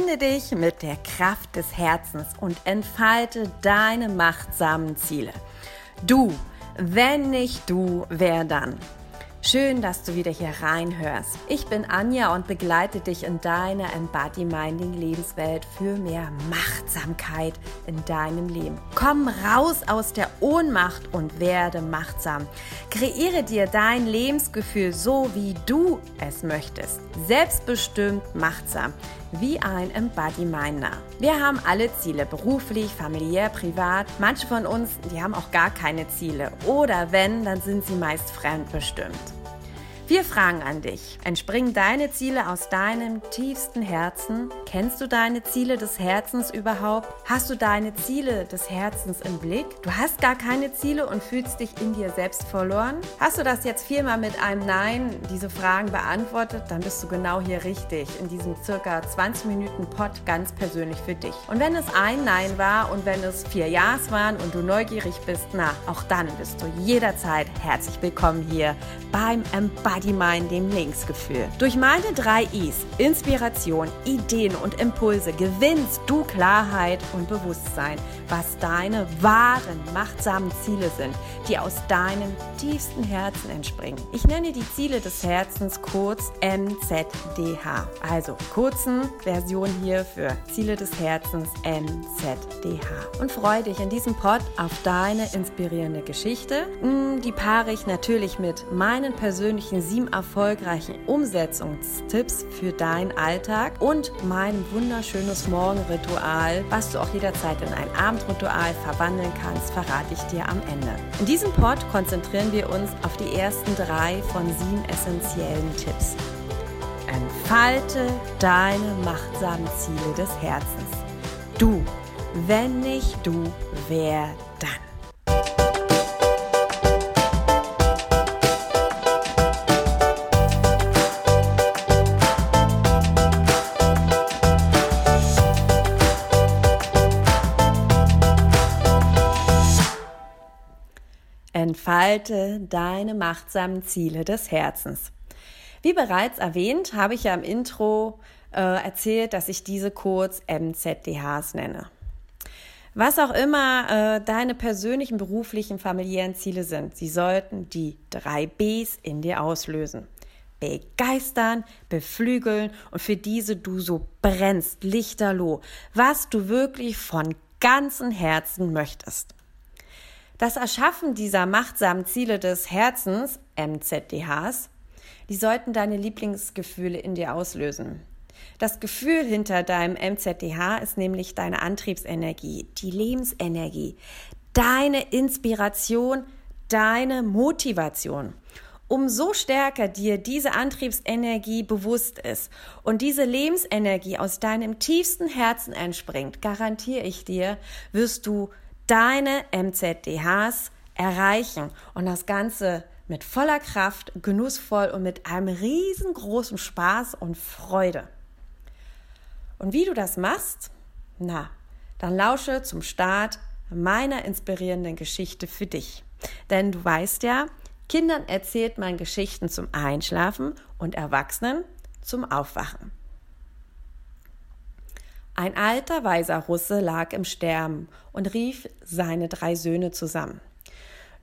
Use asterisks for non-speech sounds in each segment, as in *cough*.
Verbinde dich mit der Kraft des Herzens und entfalte deine machtsamen Ziele. Du, wenn nicht du, wer dann? Schön, dass du wieder hier reinhörst. Ich bin Anja und begleite dich in deiner Embody-Minding Lebenswelt für mehr Machtsamkeit in deinem Leben. Komm raus aus der Ohnmacht und werde machtsam. Kreiere dir dein Lebensgefühl so, wie du es möchtest. Selbstbestimmt machtsam wie ein Embody-Minder. Wir haben alle Ziele, beruflich, familiär, privat. Manche von uns, die haben auch gar keine Ziele. Oder wenn, dann sind sie meist fremdbestimmt. Wir fragen an dich. Entspringen deine Ziele aus deinem tiefsten Herzen? Kennst du deine Ziele des Herzens überhaupt? Hast du deine Ziele des Herzens im Blick? Du hast gar keine Ziele und fühlst dich in dir selbst verloren? Hast du das jetzt viermal mit einem Nein, diese Fragen beantwortet? Dann bist du genau hier richtig, in diesem circa 20 Minuten Pod ganz persönlich für dich. Und wenn es ein Nein war und wenn es vier Ja's waren und du neugierig bist, na, auch dann bist du jederzeit herzlich willkommen hier beim Embody Mind, dem Linksgefühl. Durch meine drei Is, Inspiration, Ideen und Impulse, gewinnst du Klarheit und Bewusstsein, was deine wahren, machtsamen Ziele sind, die aus deinem tiefsten Herzen entspringen. Ich nenne die Ziele des Herzens kurz MZDH. Also kurzen Version hier für Ziele des Herzens MZDH. Und freue dich in diesem Pod auf deine inspirierende Geschichte. Hm, die paare ich natürlich mit meinen persönlichen sieben erfolgreichen Umsetzungstipps für deinen Alltag und mein wunderschönes Morgenritual, was du auch jederzeit in ein Abendritual verwandeln kannst, verrate ich dir am Ende. In diesem Pod konzentrieren wir uns auf die ersten drei von sieben essentiellen Tipps. Entfalte deine machtsamen Ziele des Herzens. Du, wenn nicht du, wer Entfalte deine machtsamen Ziele des Herzens. Wie bereits erwähnt, habe ich ja im Intro äh, erzählt, dass ich diese kurz MZDHs nenne. Was auch immer äh, deine persönlichen, beruflichen, familiären Ziele sind, sie sollten die drei Bs in dir auslösen. Begeistern, beflügeln und für diese du so brennst, lichterloh, was du wirklich von ganzem Herzen möchtest. Das Erschaffen dieser machtsamen Ziele des Herzens, MZDHs, die sollten deine Lieblingsgefühle in dir auslösen. Das Gefühl hinter deinem MZDH ist nämlich deine Antriebsenergie, die Lebensenergie, deine Inspiration, deine Motivation. Umso stärker dir diese Antriebsenergie bewusst ist und diese Lebensenergie aus deinem tiefsten Herzen entspringt, garantiere ich dir, wirst du deine MZDHs erreichen und das Ganze mit voller Kraft, genussvoll und mit einem riesengroßen Spaß und Freude. Und wie du das machst? Na, dann lausche zum Start meiner inspirierenden Geschichte für dich. Denn du weißt ja, Kindern erzählt man Geschichten zum Einschlafen und Erwachsenen zum Aufwachen. Ein alter weiser Russe lag im Sterben und rief seine drei Söhne zusammen.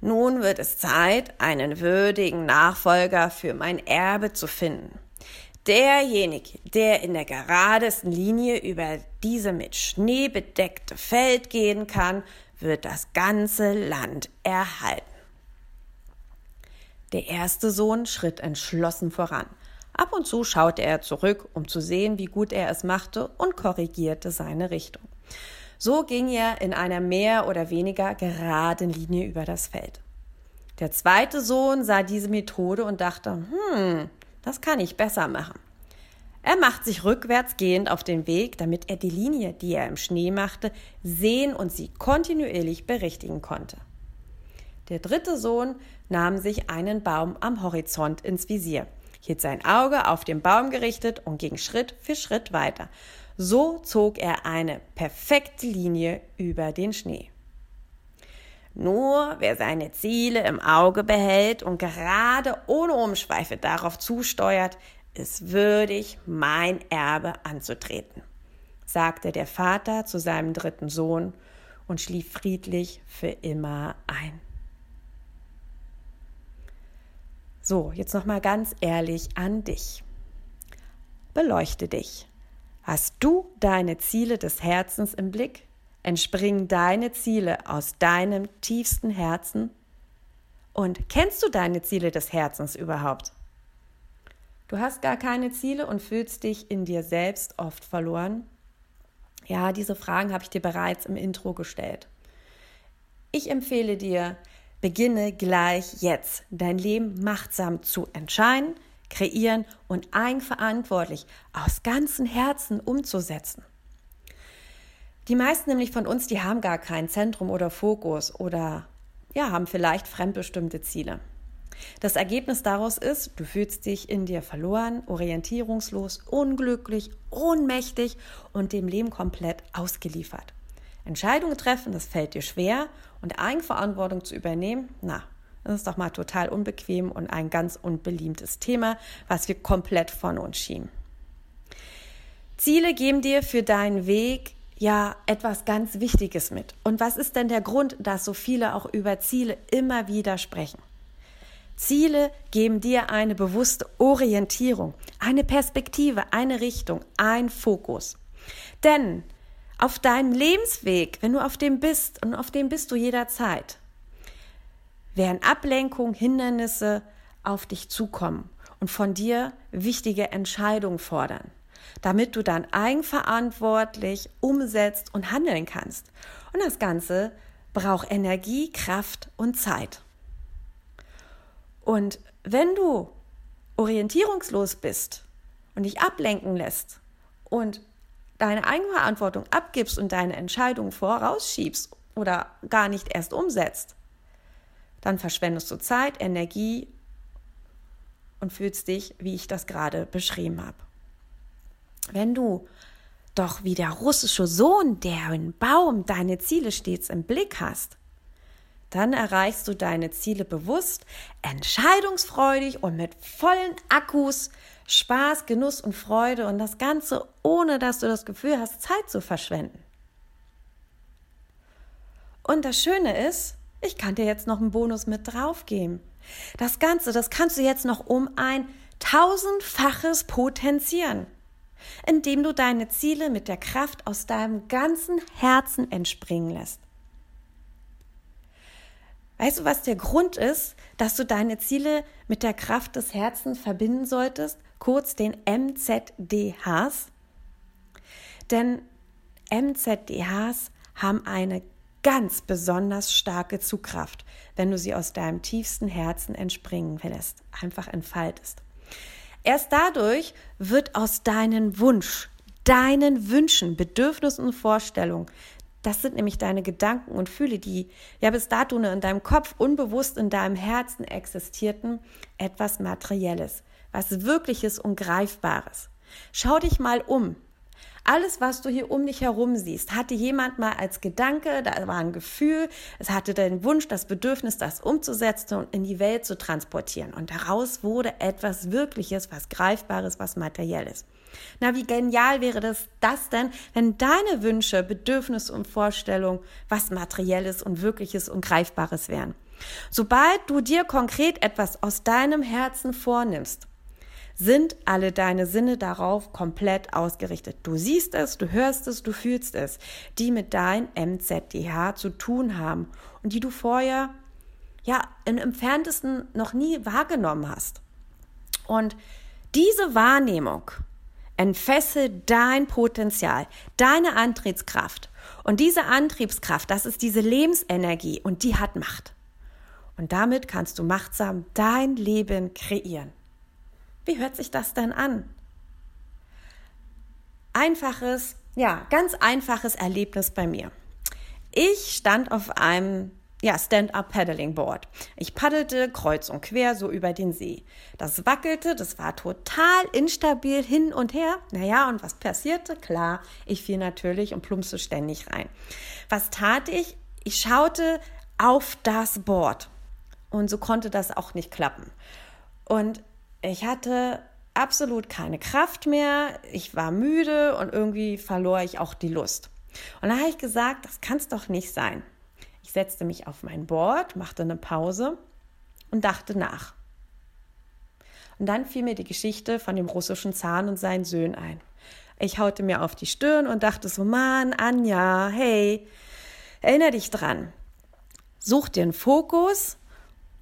Nun wird es Zeit, einen würdigen Nachfolger für mein Erbe zu finden. Derjenige, der in der geradesten Linie über diese mit Schnee bedeckte Feld gehen kann, wird das ganze Land erhalten. Der erste Sohn schritt entschlossen voran. Ab und zu schaute er zurück, um zu sehen, wie gut er es machte und korrigierte seine Richtung. So ging er in einer mehr oder weniger geraden Linie über das Feld. Der zweite Sohn sah diese Methode und dachte, hm, das kann ich besser machen. Er macht sich rückwärts gehend auf den Weg, damit er die Linie, die er im Schnee machte, sehen und sie kontinuierlich berichtigen konnte. Der dritte Sohn nahm sich einen Baum am Horizont ins Visier hielt sein Auge auf den Baum gerichtet und ging Schritt für Schritt weiter. So zog er eine perfekte Linie über den Schnee. Nur wer seine Ziele im Auge behält und gerade ohne Umschweife darauf zusteuert, ist würdig, mein Erbe anzutreten, sagte der Vater zu seinem dritten Sohn und schlief friedlich für immer ein. So, jetzt noch mal ganz ehrlich an dich. Beleuchte dich. Hast du deine Ziele des Herzens im Blick? Entspringen deine Ziele aus deinem tiefsten Herzen? Und kennst du deine Ziele des Herzens überhaupt? Du hast gar keine Ziele und fühlst dich in dir selbst oft verloren? Ja, diese Fragen habe ich dir bereits im Intro gestellt. Ich empfehle dir, beginne gleich jetzt dein Leben machtsam zu entscheiden, kreieren und eigenverantwortlich aus ganzem Herzen umzusetzen. Die meisten nämlich von uns, die haben gar kein Zentrum oder Fokus oder ja, haben vielleicht fremdbestimmte Ziele. Das Ergebnis daraus ist, du fühlst dich in dir verloren, orientierungslos, unglücklich, ohnmächtig und dem Leben komplett ausgeliefert. Entscheidungen treffen, das fällt dir schwer und Eigenverantwortung zu übernehmen, na, das ist doch mal total unbequem und ein ganz unbeliebtes Thema, was wir komplett von uns schieben. Ziele geben dir für deinen Weg ja etwas ganz Wichtiges mit. Und was ist denn der Grund, dass so viele auch über Ziele immer wieder sprechen? Ziele geben dir eine bewusste Orientierung, eine Perspektive, eine Richtung, ein Fokus. Denn auf deinem Lebensweg, wenn du auf dem bist, und auf dem bist du jederzeit, werden Ablenkungen, Hindernisse auf dich zukommen und von dir wichtige Entscheidungen fordern, damit du dann eigenverantwortlich umsetzt und handeln kannst. Und das Ganze braucht Energie, Kraft und Zeit. Und wenn du orientierungslos bist und dich ablenken lässt und deine Eigenverantwortung abgibst und deine Entscheidung vorausschiebst oder gar nicht erst umsetzt, dann verschwendest du Zeit, Energie und fühlst dich, wie ich das gerade beschrieben habe. Wenn du doch wie der russische Sohn, der im Baum deine Ziele stets im Blick hast, dann erreichst du deine Ziele bewusst, entscheidungsfreudig und mit vollen Akkus, Spaß, Genuss und Freude und das Ganze ohne dass du das Gefühl hast, Zeit zu verschwenden. Und das Schöne ist, ich kann dir jetzt noch einen Bonus mit draufgeben. Das Ganze, das kannst du jetzt noch um ein tausendfaches potenzieren, indem du deine Ziele mit der Kraft aus deinem ganzen Herzen entspringen lässt. Weißt du, was der Grund ist, dass du deine Ziele mit der Kraft des Herzens verbinden solltest? Kurz den MZDHs. Denn MZDHs haben eine ganz besonders starke Zugkraft, wenn du sie aus deinem tiefsten Herzen entspringen lässt, einfach entfaltest. Erst dadurch wird aus deinen Wunsch, deinen Wünschen, Bedürfnissen und Vorstellungen das sind nämlich deine Gedanken und Fühle, die ja bis dato nur in deinem Kopf unbewusst in deinem Herzen existierten, etwas Materielles, was Wirkliches und Greifbares. Schau dich mal um. Alles, was du hier um dich herum siehst, hatte jemand mal als Gedanke, da war ein Gefühl, es hatte den Wunsch, das Bedürfnis, das umzusetzen und in die Welt zu transportieren. Und daraus wurde etwas Wirkliches, was Greifbares, was Materielles. Na, wie genial wäre das, das denn, wenn deine Wünsche, Bedürfnisse und Vorstellungen was Materielles und Wirkliches und Greifbares wären? Sobald du dir konkret etwas aus deinem Herzen vornimmst, sind alle deine Sinne darauf komplett ausgerichtet. Du siehst es, du hörst es, du fühlst es, die mit deinem MZDH zu tun haben und die du vorher ja im entferntesten noch nie wahrgenommen hast. Und diese Wahrnehmung entfessel dein Potenzial, deine Antriebskraft. Und diese Antriebskraft, das ist diese Lebensenergie und die hat Macht. Und damit kannst du machtsam dein Leben kreieren. Wie hört sich das denn an? Einfaches, ja, ganz einfaches Erlebnis bei mir. Ich stand auf einem ja, Stand-up-Paddling-Board. Ich paddelte kreuz und quer so über den See. Das wackelte, das war total instabil hin und her. Naja, und was passierte? Klar, ich fiel natürlich und plumpste ständig rein. Was tat ich? Ich schaute auf das Board. Und so konnte das auch nicht klappen. Und ich hatte absolut keine Kraft mehr, ich war müde und irgendwie verlor ich auch die Lust. Und da habe ich gesagt, das kann es doch nicht sein. Ich setzte mich auf mein Board, machte eine Pause und dachte nach. Und dann fiel mir die Geschichte von dem russischen Zahn und seinen Söhnen ein. Ich haute mir auf die Stirn und dachte so, Mann, Anja, hey, erinnere dich dran. Such einen Fokus,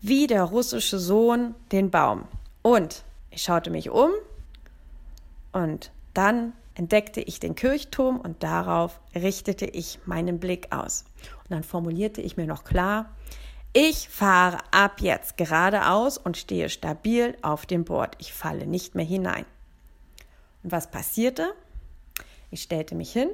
wie der russische Sohn den Baum. Und ich schaute mich um und dann entdeckte ich den Kirchturm und darauf richtete ich meinen Blick aus. Und dann formulierte ich mir noch klar, ich fahre ab jetzt geradeaus und stehe stabil auf dem Board. Ich falle nicht mehr hinein. Und was passierte? Ich stellte mich hin,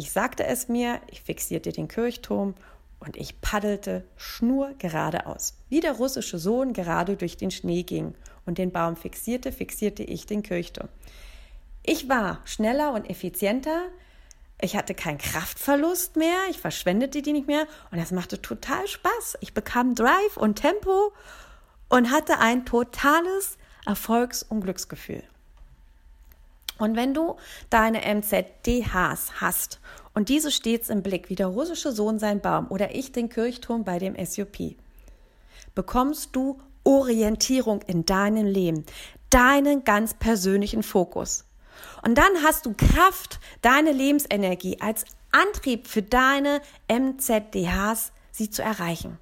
ich sagte es mir, ich fixierte den Kirchturm und ich paddelte schnur geradeaus. Wie der russische Sohn gerade durch den Schnee ging und den Baum fixierte, fixierte ich den Kirchturm. Ich war schneller und effizienter, ich hatte keinen Kraftverlust mehr, ich verschwendete die nicht mehr und das machte total Spaß. Ich bekam Drive und Tempo und hatte ein totales Erfolgs- und Glücksgefühl. Und wenn du deine MZDHs hast und diese stets im Blick, wie der russische Sohn sein Baum oder ich den Kirchturm bei dem SUP, bekommst du Orientierung in deinem Leben, deinen ganz persönlichen Fokus. Und dann hast du Kraft, deine Lebensenergie als Antrieb für deine MZDHs, sie zu erreichen.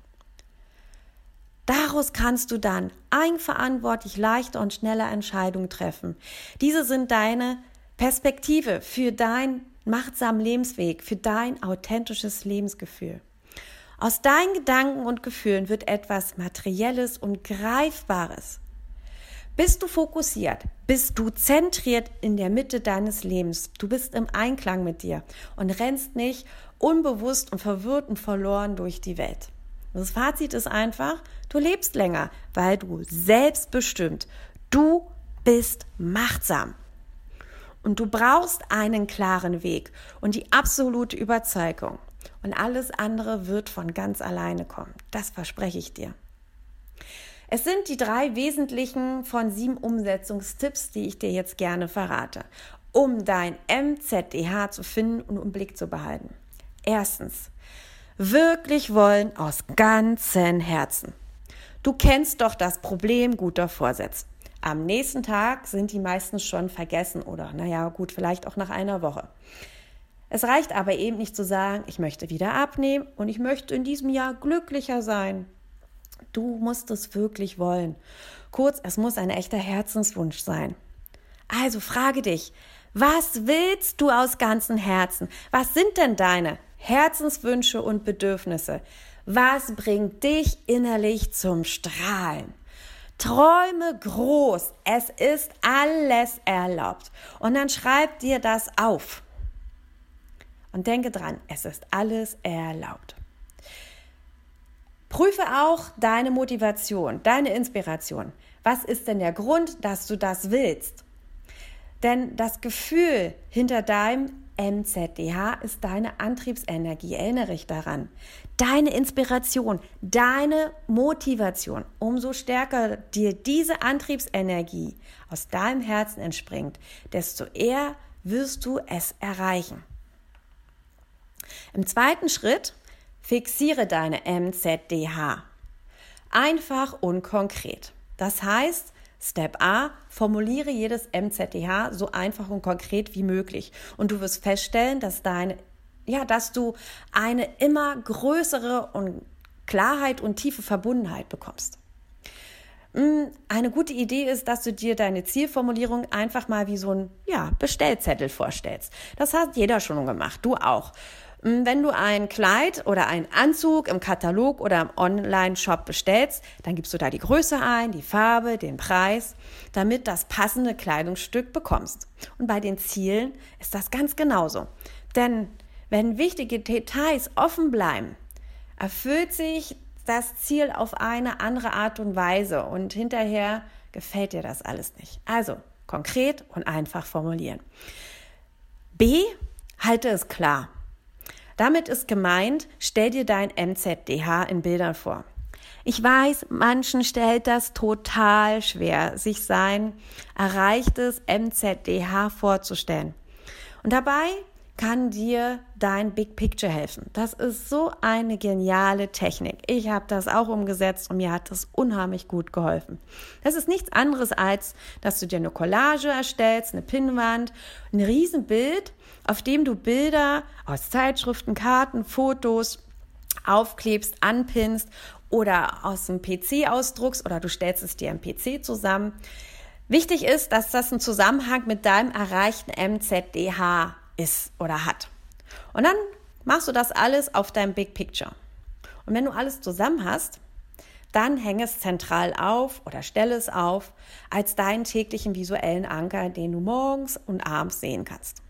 Daraus kannst du dann eigenverantwortlich leichter und schneller Entscheidungen treffen. Diese sind deine Perspektive für deinen machtsamen Lebensweg, für dein authentisches Lebensgefühl. Aus deinen Gedanken und Gefühlen wird etwas Materielles und Greifbares. Bist du fokussiert? Bist du zentriert in der Mitte deines Lebens? Du bist im Einklang mit dir und rennst nicht unbewusst und verwirrt und verloren durch die Welt. Das Fazit ist einfach, du lebst länger, weil du selbstbestimmt, du bist machtsam. Und du brauchst einen klaren Weg und die absolute Überzeugung. Und alles andere wird von ganz alleine kommen. Das verspreche ich dir. Es sind die drei wesentlichen von sieben Umsetzungstipps, die ich dir jetzt gerne verrate, um dein MZDH zu finden und im Blick zu behalten. Erstens, wirklich wollen aus ganzem Herzen. Du kennst doch das Problem guter Vorsätze. Am nächsten Tag sind die meistens schon vergessen oder, naja, gut, vielleicht auch nach einer Woche. Es reicht aber eben nicht zu sagen, ich möchte wieder abnehmen und ich möchte in diesem Jahr glücklicher sein. Du musst es wirklich wollen. Kurz, es muss ein echter Herzenswunsch sein. Also frage dich, was willst du aus ganzem Herzen? Was sind denn deine Herzenswünsche und Bedürfnisse? Was bringt dich innerlich zum Strahlen? Träume groß. Es ist alles erlaubt. Und dann schreib dir das auf. Und denke dran, es ist alles erlaubt. Prüfe auch deine Motivation, deine Inspiration. Was ist denn der Grund, dass du das willst? Denn das Gefühl hinter deinem MZDH ist deine Antriebsenergie. Erinnere dich daran. Deine Inspiration, deine Motivation. Umso stärker dir diese Antriebsenergie aus deinem Herzen entspringt, desto eher wirst du es erreichen. Im zweiten Schritt Fixiere deine MZDH. Einfach und konkret. Das heißt, Step A, formuliere jedes MZDH so einfach und konkret wie möglich. Und du wirst feststellen, dass deine, ja, dass du eine immer größere und Klarheit und tiefe Verbundenheit bekommst. Mm, eine gute Idee ist, dass du dir deine Zielformulierung einfach mal wie so ein ja, Bestellzettel vorstellst. Das hat jeder schon gemacht, du auch. Hm, wenn du ein Kleid oder einen Anzug im Katalog oder im Online-Shop bestellst, dann gibst du da die Größe ein, die Farbe, den Preis, damit das passende Kleidungsstück bekommst. Und bei den Zielen ist das ganz genauso. Denn wenn wichtige Details offen bleiben, erfüllt sich das Ziel auf eine andere Art und Weise und hinterher gefällt dir das alles nicht. Also konkret und einfach formulieren. B, halte es klar. Damit ist gemeint, stell dir dein MZDH in Bildern vor. Ich weiß, manchen stellt das total schwer, sich sein erreichtes MZDH vorzustellen. Und dabei kann dir dein Big Picture helfen. Das ist so eine geniale Technik. Ich habe das auch umgesetzt und mir hat das unheimlich gut geholfen. Das ist nichts anderes als, dass du dir eine Collage erstellst, eine Pinnwand, ein Riesenbild, auf dem du Bilder aus Zeitschriften, Karten, Fotos aufklebst, anpinnst oder aus dem PC ausdruckst oder du stellst es dir im PC zusammen. Wichtig ist, dass das einen Zusammenhang mit deinem erreichten MZDH ist oder hat. Und dann machst du das alles auf deinem Big Picture. Und wenn du alles zusammen hast, dann hänge es zentral auf oder stelle es auf als deinen täglichen visuellen Anker, den du morgens und abends sehen kannst.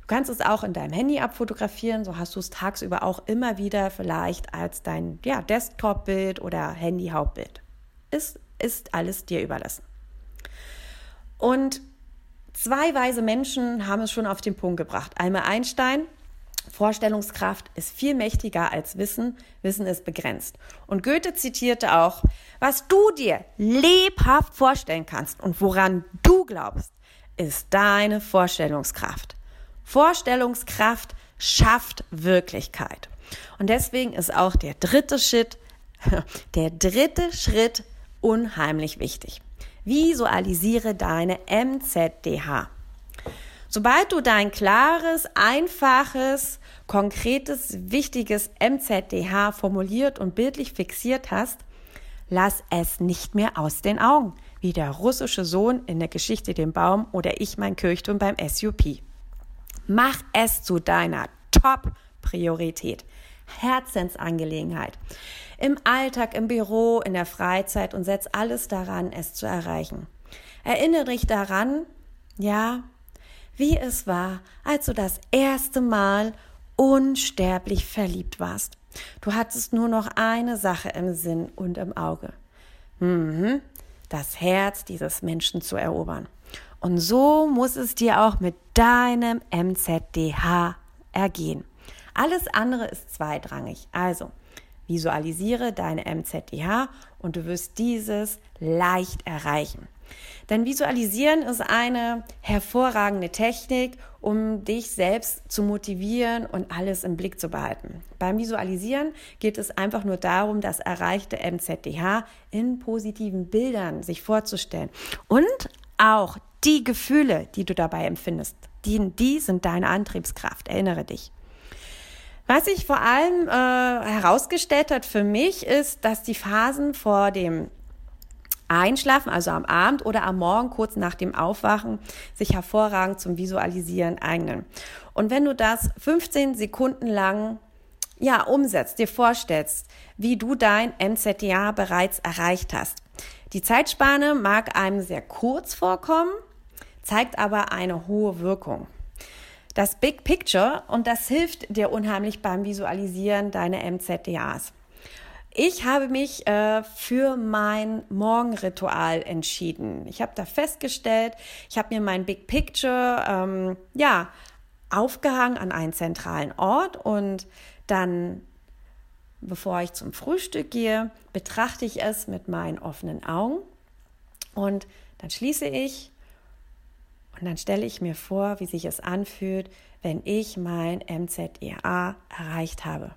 Du kannst es auch in deinem Handy abfotografieren, so hast du es tagsüber auch immer wieder vielleicht als dein ja, Desktop-Bild oder Handy-Hauptbild. Es ist alles dir überlassen. Und Zwei weise Menschen haben es schon auf den Punkt gebracht. Einmal Einstein, Vorstellungskraft ist viel mächtiger als Wissen, Wissen ist begrenzt. Und Goethe zitierte auch, was du dir lebhaft vorstellen kannst und woran du glaubst, ist deine Vorstellungskraft. Vorstellungskraft schafft Wirklichkeit. Und deswegen ist auch der dritte Schritt, *laughs* der dritte Schritt unheimlich wichtig. Visualisiere deine MZDH. Sobald du dein klares, einfaches, konkretes, wichtiges MZDH formuliert und bildlich fixiert hast, lass es nicht mehr aus den Augen, wie der russische Sohn in der Geschichte dem Baum oder ich mein Kirchturm beim SUP. Mach es zu deiner Top-Priorität. Herzensangelegenheit. Im Alltag, im Büro, in der Freizeit und setz alles daran, es zu erreichen. Erinnere dich daran, ja, wie es war, als du das erste Mal unsterblich verliebt warst. Du hattest nur noch eine Sache im Sinn und im Auge. Mhm, das Herz dieses Menschen zu erobern. Und so muss es dir auch mit deinem MZDH ergehen. Alles andere ist zweitrangig. Also visualisiere deine MZDH und du wirst dieses leicht erreichen. Denn Visualisieren ist eine hervorragende Technik, um dich selbst zu motivieren und alles im Blick zu behalten. Beim Visualisieren geht es einfach nur darum, das erreichte MZDH in positiven Bildern sich vorzustellen und auch die Gefühle, die du dabei empfindest. Die, die sind deine Antriebskraft, erinnere dich. Was sich vor allem äh, herausgestellt hat für mich, ist, dass die Phasen vor dem Einschlafen, also am Abend oder am Morgen kurz nach dem Aufwachen, sich hervorragend zum Visualisieren eignen. Und wenn du das 15 Sekunden lang ja, umsetzt, dir vorstellst, wie du dein MZDA bereits erreicht hast. Die Zeitspanne mag einem sehr kurz vorkommen, zeigt aber eine hohe Wirkung das Big Picture und das hilft dir unheimlich beim Visualisieren deiner MZDAs. Ich habe mich äh, für mein Morgenritual entschieden. Ich habe da festgestellt, ich habe mir mein Big Picture ähm, ja aufgehangen an einen zentralen Ort und dann, bevor ich zum Frühstück gehe, betrachte ich es mit meinen offenen Augen und dann schließe ich und dann stelle ich mir vor, wie sich es anfühlt, wenn ich mein MZEA erreicht habe.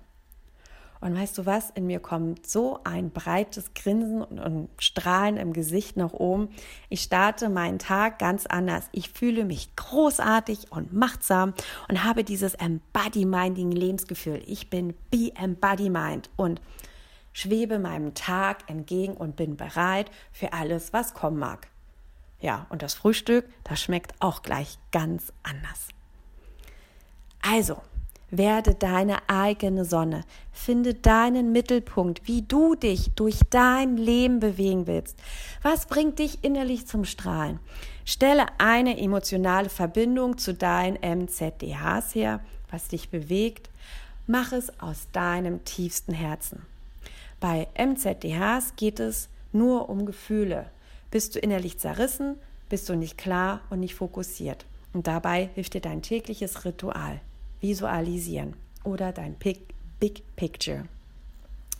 Und weißt du was? In mir kommt so ein breites Grinsen und, Strahlen im Gesicht nach oben. Ich starte meinen Tag ganz anders. Ich fühle mich großartig und machtsam und habe dieses Embody-Minding Lebensgefühl. Ich bin Be Embody und schwebe meinem Tag entgegen und bin bereit für alles, was kommen mag. Ja, und das Frühstück, das schmeckt auch gleich ganz anders. Also, werde deine eigene Sonne. Finde deinen Mittelpunkt, wie du dich durch dein Leben bewegen willst. Was bringt dich innerlich zum Strahlen? Stelle eine emotionale Verbindung zu deinen MZDHs her, was dich bewegt. Mach es aus deinem tiefsten Herzen. Bei MZDHs geht es nur um Gefühle, bist du innerlich zerrissen, bist du nicht klar und nicht fokussiert. Und dabei hilft dir dein tägliches Ritual, Visualisieren oder dein Big, Big Picture.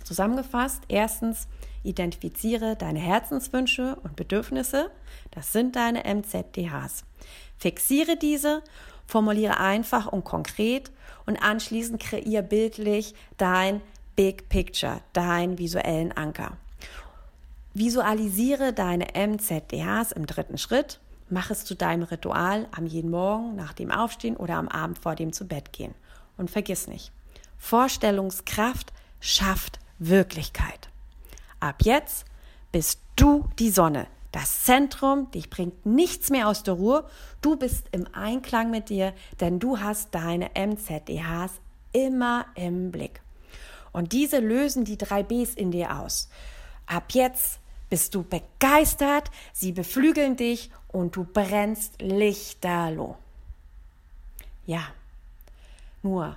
Zusammengefasst, erstens, identifiziere deine Herzenswünsche und Bedürfnisse. Das sind deine MZDHs. Fixiere diese, formuliere einfach und konkret und anschließend kreier bildlich dein Big Picture, deinen visuellen Anker. Visualisiere deine MZDHs im dritten Schritt. Mach es zu deinem Ritual am jeden Morgen, nach dem Aufstehen oder am Abend vor dem zu Bett gehen. Und vergiss nicht, Vorstellungskraft schafft Wirklichkeit. Ab jetzt bist du die Sonne, das Zentrum, dich bringt nichts mehr aus der Ruhe. Du bist im Einklang mit dir, denn du hast deine MZDHs immer im Blick. Und diese lösen die drei Bs in dir aus. Ab jetzt bist du begeistert, sie beflügeln dich und du brennst lichterloh. Ja, nur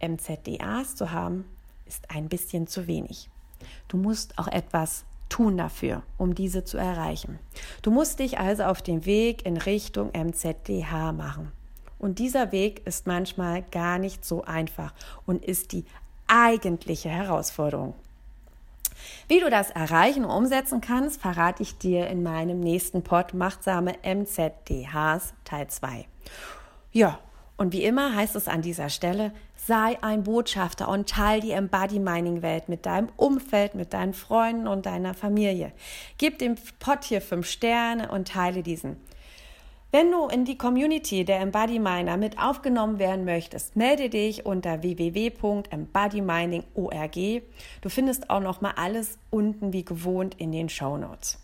MZDAs zu haben, ist ein bisschen zu wenig. Du musst auch etwas tun dafür, um diese zu erreichen. Du musst dich also auf den Weg in Richtung MZDH machen. Und dieser Weg ist manchmal gar nicht so einfach und ist die eigentliche Herausforderung. Wie du das erreichen und umsetzen kannst, verrate ich dir in meinem nächsten Pod Machtsame MZDHs Teil 2. Ja, und wie immer heißt es an dieser Stelle, sei ein Botschafter und teile die Embody Mining Welt mit deinem Umfeld, mit deinen Freunden und deiner Familie. Gib dem Pod hier fünf Sterne und teile diesen. Wenn du in die Community der Embody Miner mit aufgenommen werden möchtest, melde dich unter www.embodymining.org. Du findest auch noch mal alles unten wie gewohnt in den Show Notes.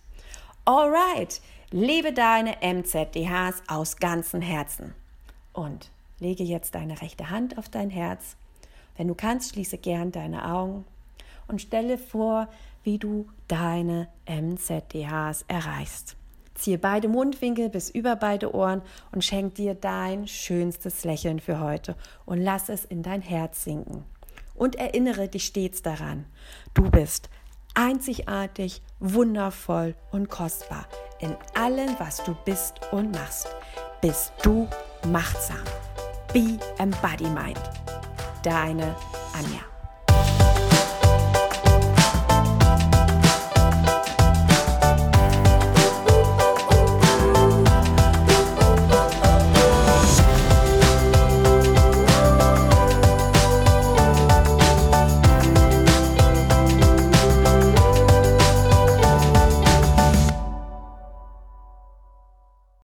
Alright, lebe deine MZDHs aus ganzem Herzen. Und lege jetzt deine rechte Hand auf dein Herz. Wenn du kannst, schließe gern deine Augen und stelle vor, wie du deine MZDHs erreichst. Ziehe beide Mundwinkel bis über beide Ohren und schenk dir dein schönstes Lächeln für heute und lass es in dein Herz sinken. Und erinnere dich stets daran, du bist einzigartig, wundervoll und kostbar. In allem, was du bist und machst, bist du machtsam. Be Embody Mind. Deine Anja.